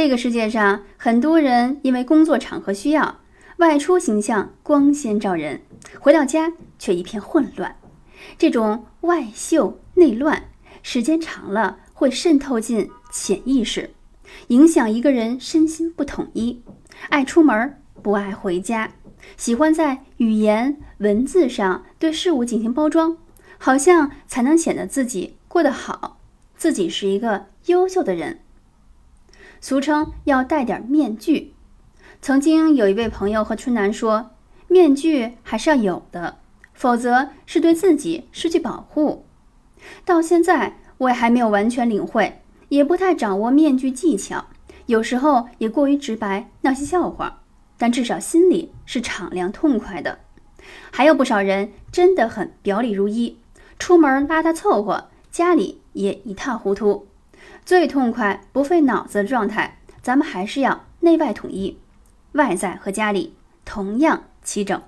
这个世界上，很多人因为工作场合需要，外出形象光鲜照人，回到家却一片混乱。这种外秀内乱，时间长了会渗透进潜意识，影响一个人身心不统一。爱出门不爱回家，喜欢在语言文字上对事物进行包装，好像才能显得自己过得好，自己是一个优秀的人。俗称要戴点面具。曾经有一位朋友和春楠说：“面具还是要有的，否则是对自己失去保护。”到现在我也还没有完全领会，也不太掌握面具技巧，有时候也过于直白，闹些笑话。但至少心里是敞亮痛快的。还有不少人真的很表里如一，出门邋遢凑合，家里也一塌糊涂。最痛快、不费脑子的状态，咱们还是要内外统一，外在和家里同样齐整。